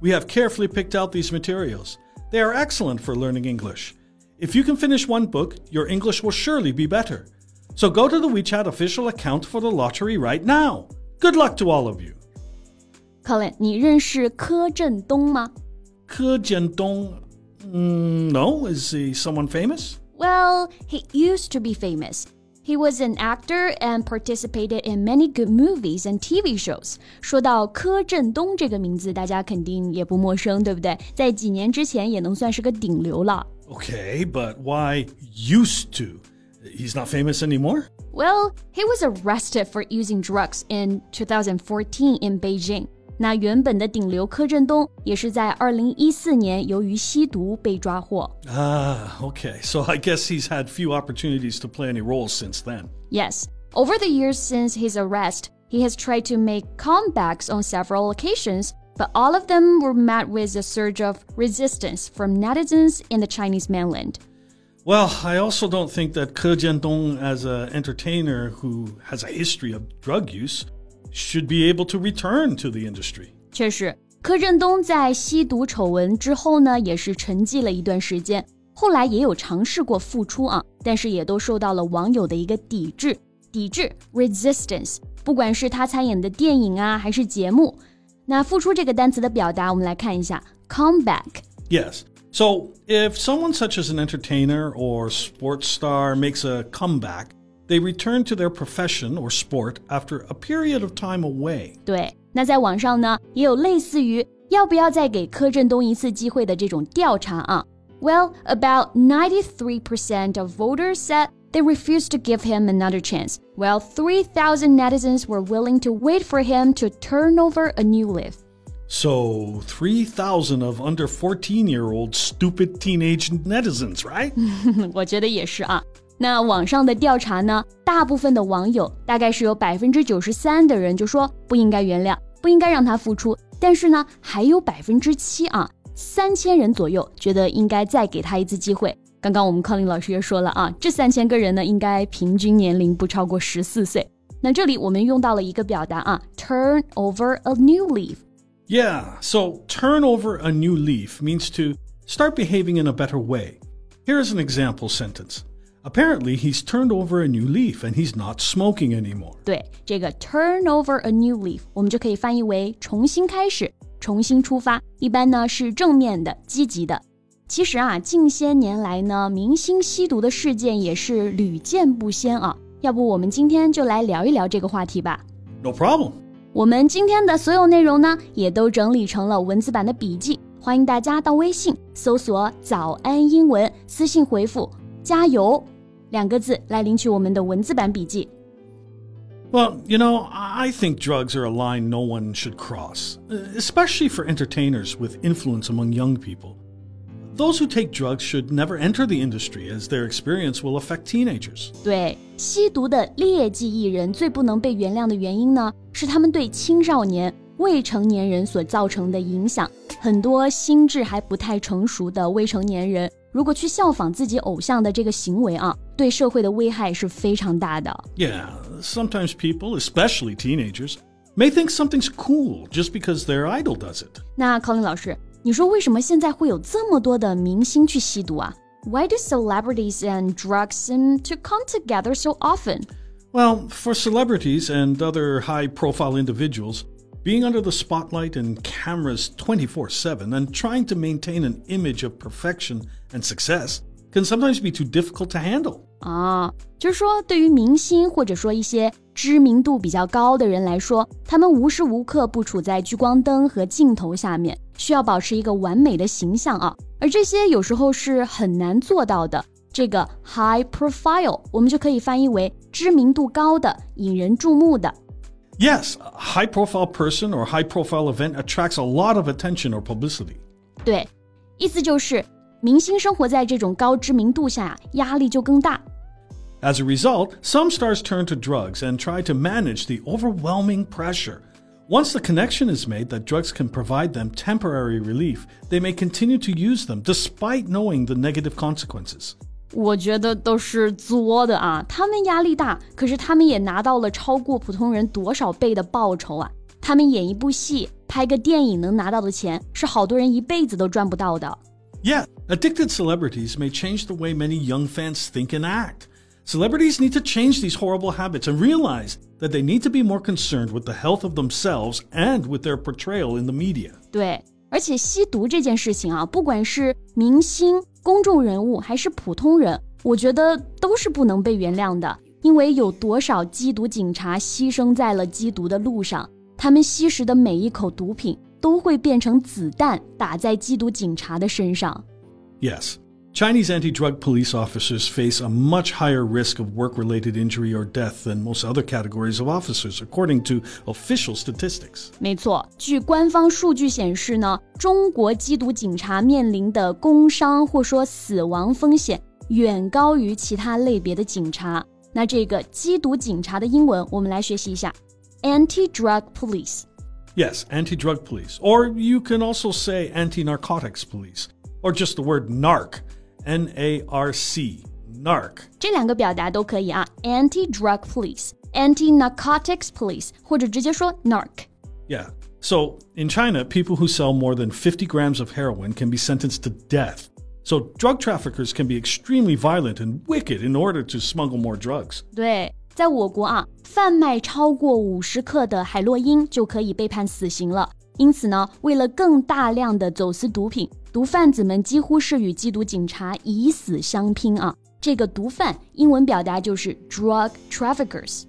we have carefully picked out these materials. They are excellent for learning English. If you can finish one book, your English will surely be better. So go to the WeChat official account for the lottery right now. Good luck to all of you. Colin，你认识柯震东吗？柯震东 Mm, no, is he someone famous? Well, he used to be famous. He was an actor and participated in many good movies and TV shows. 说到柯震东这个名字，大家肯定也不陌生，对不对？在几年之前也能算是个顶流了。Okay, but why used to? He's not famous anymore? Well, he was arrested for using drugs in 2014 in Beijing. 那原本的顶流柯震东也是在二零一四年由于吸毒被抓获。Ah, okay. So I guess he's had few opportunities to play any roles since then. Yes. Over the years since his arrest, he has tried to make comebacks on several occasions, but all of them were met with a surge of resistance from netizens in the Chinese mainland. Well, I also don't think that Ke Zhendong, as an entertainer who has a history of drug use, should be able to return to the industry. 确实，柯震东在吸毒丑闻之后呢，也是沉寂了一段时间，后来也有尝试过复出啊，但是也都受到了网友的一个抵制。抵制 （resistance），不管是他参演的电影啊，还是节目。那复出这个单词的表达，我们来看一下 come back。Yes. So if someone such as an entertainer or sports star makes a comeback, they return to their profession or sport after a period of time away. 对，那在网上呢，也有类似于要不要再给柯震东一次机会的这种调查啊。Well, about 93% of voters said they refused to give him another chance, while 3,000 netizens were willing to wait for him to turn over a new leaf. So, 3,000 of under 14 year old stupid teenage netizens, right? 我觉得也是啊。 那网上的调查呢，大部分的网友大概是有百分之九十三的人就说不应该原谅，不应该让他复出。但是呢，还有百分之七啊，三千人左右觉得应该再给他一次机会。刚刚我们康林老师也说了啊，这三千个人呢，应该平均年龄不超过十四岁。那这里我们用到了一个表达啊，turn over a new leaf。Yeah, so turn over a new leaf means to start behaving in a better way. Here is an example sentence. Apparently, he's turned over a new leaf and he's not smoking anymore. 对，这个 turn over a new leaf，我们就可以翻译为重新开始、重新出发。一般呢是正面的、积极的。其实啊，近些年来呢，明星吸毒的事件也是屡见不鲜啊。要不我们今天就来聊一聊这个话题吧。No problem。我们今天的所有内容呢，也都整理成了文字版的笔记，欢迎大家到微信搜索“早安英文”，私信回复“加油”。两个字来领取我们的文字版笔记。Well, you know, I think drugs are a line no one should cross, especially for entertainers with influence among young people. Those who take drugs should never enter the industry as their experience will affect teenagers. 对，吸毒的劣迹艺人最不能被原谅的原因呢，是他们对青少年、未成年人所造成的影响。很多心智还不太成熟的未成年人如果去效仿自己偶像的这个行为啊， 对社会的危害是非常大的。Yeah, sometimes people, especially teenagers, may think something's cool just because their idol does it. 那 Colin 老师，你说为什么现在会有这么多的明星去吸毒啊？Why do celebrities and drugs seem to come together so often? Well, for celebrities and other high-profile individuals. Being under the spotlight and cameras 24 7 and trying to maintain an image of perfection and success can sometimes be too difficult to handle. 啊，就是说，对于明星或者说一些知名度比较高的人来说，他们无时无刻不处在聚光灯和镜头下面，需要保持一个完美的形象啊。而这些有时候是很难做到的。这个 high profile，我们就可以翻译为知名度高的、引人注目的。Yes, a high profile person or high profile event attracts a lot of attention or publicity. 对，意思就是 明星生活在这种高知名度下，压力就更大。As a result, some stars turn to drugs and try to manage the overwhelming pressure. Once the connection is made that drugs can provide them temporary relief, they may continue to use them despite knowing the negative consequences. 我觉得都是作的啊！他们压力大，可是他们也拿到了超过普通人多少倍的报酬啊！他们演一部戏、拍个电影能拿到的钱，是好多人一辈子都赚不到的。 Yeah, addicted celebrities may change the way many young fans think and act. Celebrities need to change these horrible habits and realize that they need to be more concerned with the health of themselves and with their portrayal in the media. 对，而且吸毒这件事情啊，不管是明星、公众人物还是普通人，我觉得都是不能被原谅的。因为有多少缉毒警察牺牲在了缉毒的路上，他们吸食的每一口毒品 都会变成子弹，打在缉毒警察的身上。Yes. Chinese anti drug police officers face a much higher risk of work related injury or death than most other categories of officers, according to official statistics. 没错，据官方数据显示呢，中国缉毒警察面临的工伤或说死亡风险远高于其他类别的警察。那这个缉毒警察的英文，我们来学习一下：anti-drug police。 Yes, anti drug police. Or you can also say anti narcotics police, or just the word narc. N A R C, narc. 这两个表达都可以啊，anti-drug police、anti-narcotics police，或者直接说 narc。 Yeah. So in China, people who sell more than 50 grams of heroin can be sentenced to death. So drug traffickers can be extremely violent and wicked in order to smuggle more drugs. 对， 在我国啊，贩卖超过五十克的海洛因就可以被判死刑了。因此呢，为了更大量的走私毒品，毒贩子们几乎是与缉毒警察以死相拼啊。这个毒贩英文表达就是 drug traffickers。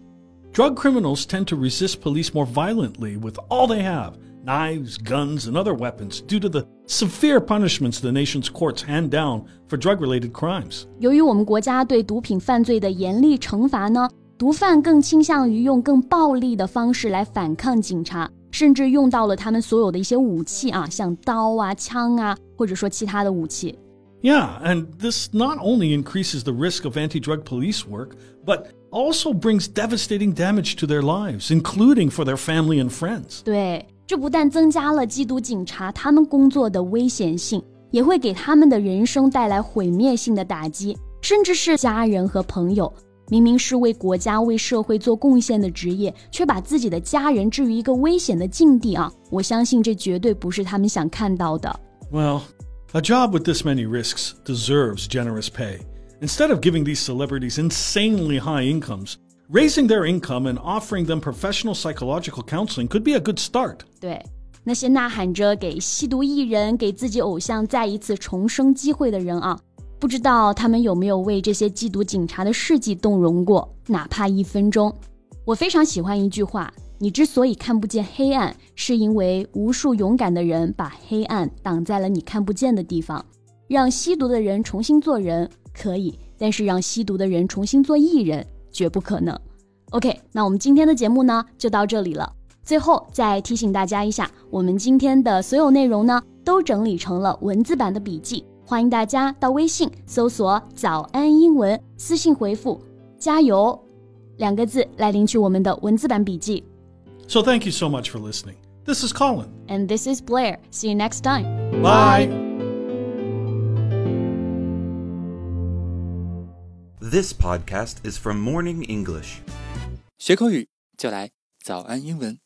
Drug criminals tend to resist police more violently with all they have knives, guns, and other weapons due to the severe punishments the nation's courts hand down for drug related crimes. 由于我们国家对毒品犯罪的严厉惩罚呢， 毒贩更倾向于用更暴力的方式来反抗警察，甚至用到了他们所有的一些武器啊，像刀啊、枪啊，或者说其他的武器。Yeah, and this not only increases the risk of anti drug police work, but also brings devastating damage to their lives, including for their family and friends. 对，这不但增加了缉毒警察他们工作的危险性，也会给他们的人生带来毁灭性的打击，甚至是家人和朋友。明明是为国家、为社会做贡献的职业，却把自己的家人置于一个危险的境地啊！我相信这绝对不是他们想看到的。Well, a job with this many risks deserves generous pay. Instead of giving these celebrities insanely high incomes, raising their income and offering them professional psychological counseling could be a good start. 对，那些呐喊着给吸毒艺人、给自己偶像再一次重生机会的人啊，不知道他们有没有为这些缉毒警察的事迹动容过，哪怕一分钟。我非常喜欢一句话：你之所以看不见黑暗，是因为无数勇敢的人把黑暗挡在了你看不见的地方。让吸毒的人重新做人可以，但是让吸毒的人重新做艺人绝不可能。OK，那我们今天的节目呢就到这里了。最后再提醒大家一下，我们今天的所有内容呢都整理成了文字版的笔记，欢迎大家到微信搜索“早安英文”，私信回复“加油”两个字来领取我们的文字版笔记。 So thank you so much for listening. This is Colin. And this is Blair. See you next time. Bye. This podcast is from Morning English. 学口语就来早安英文。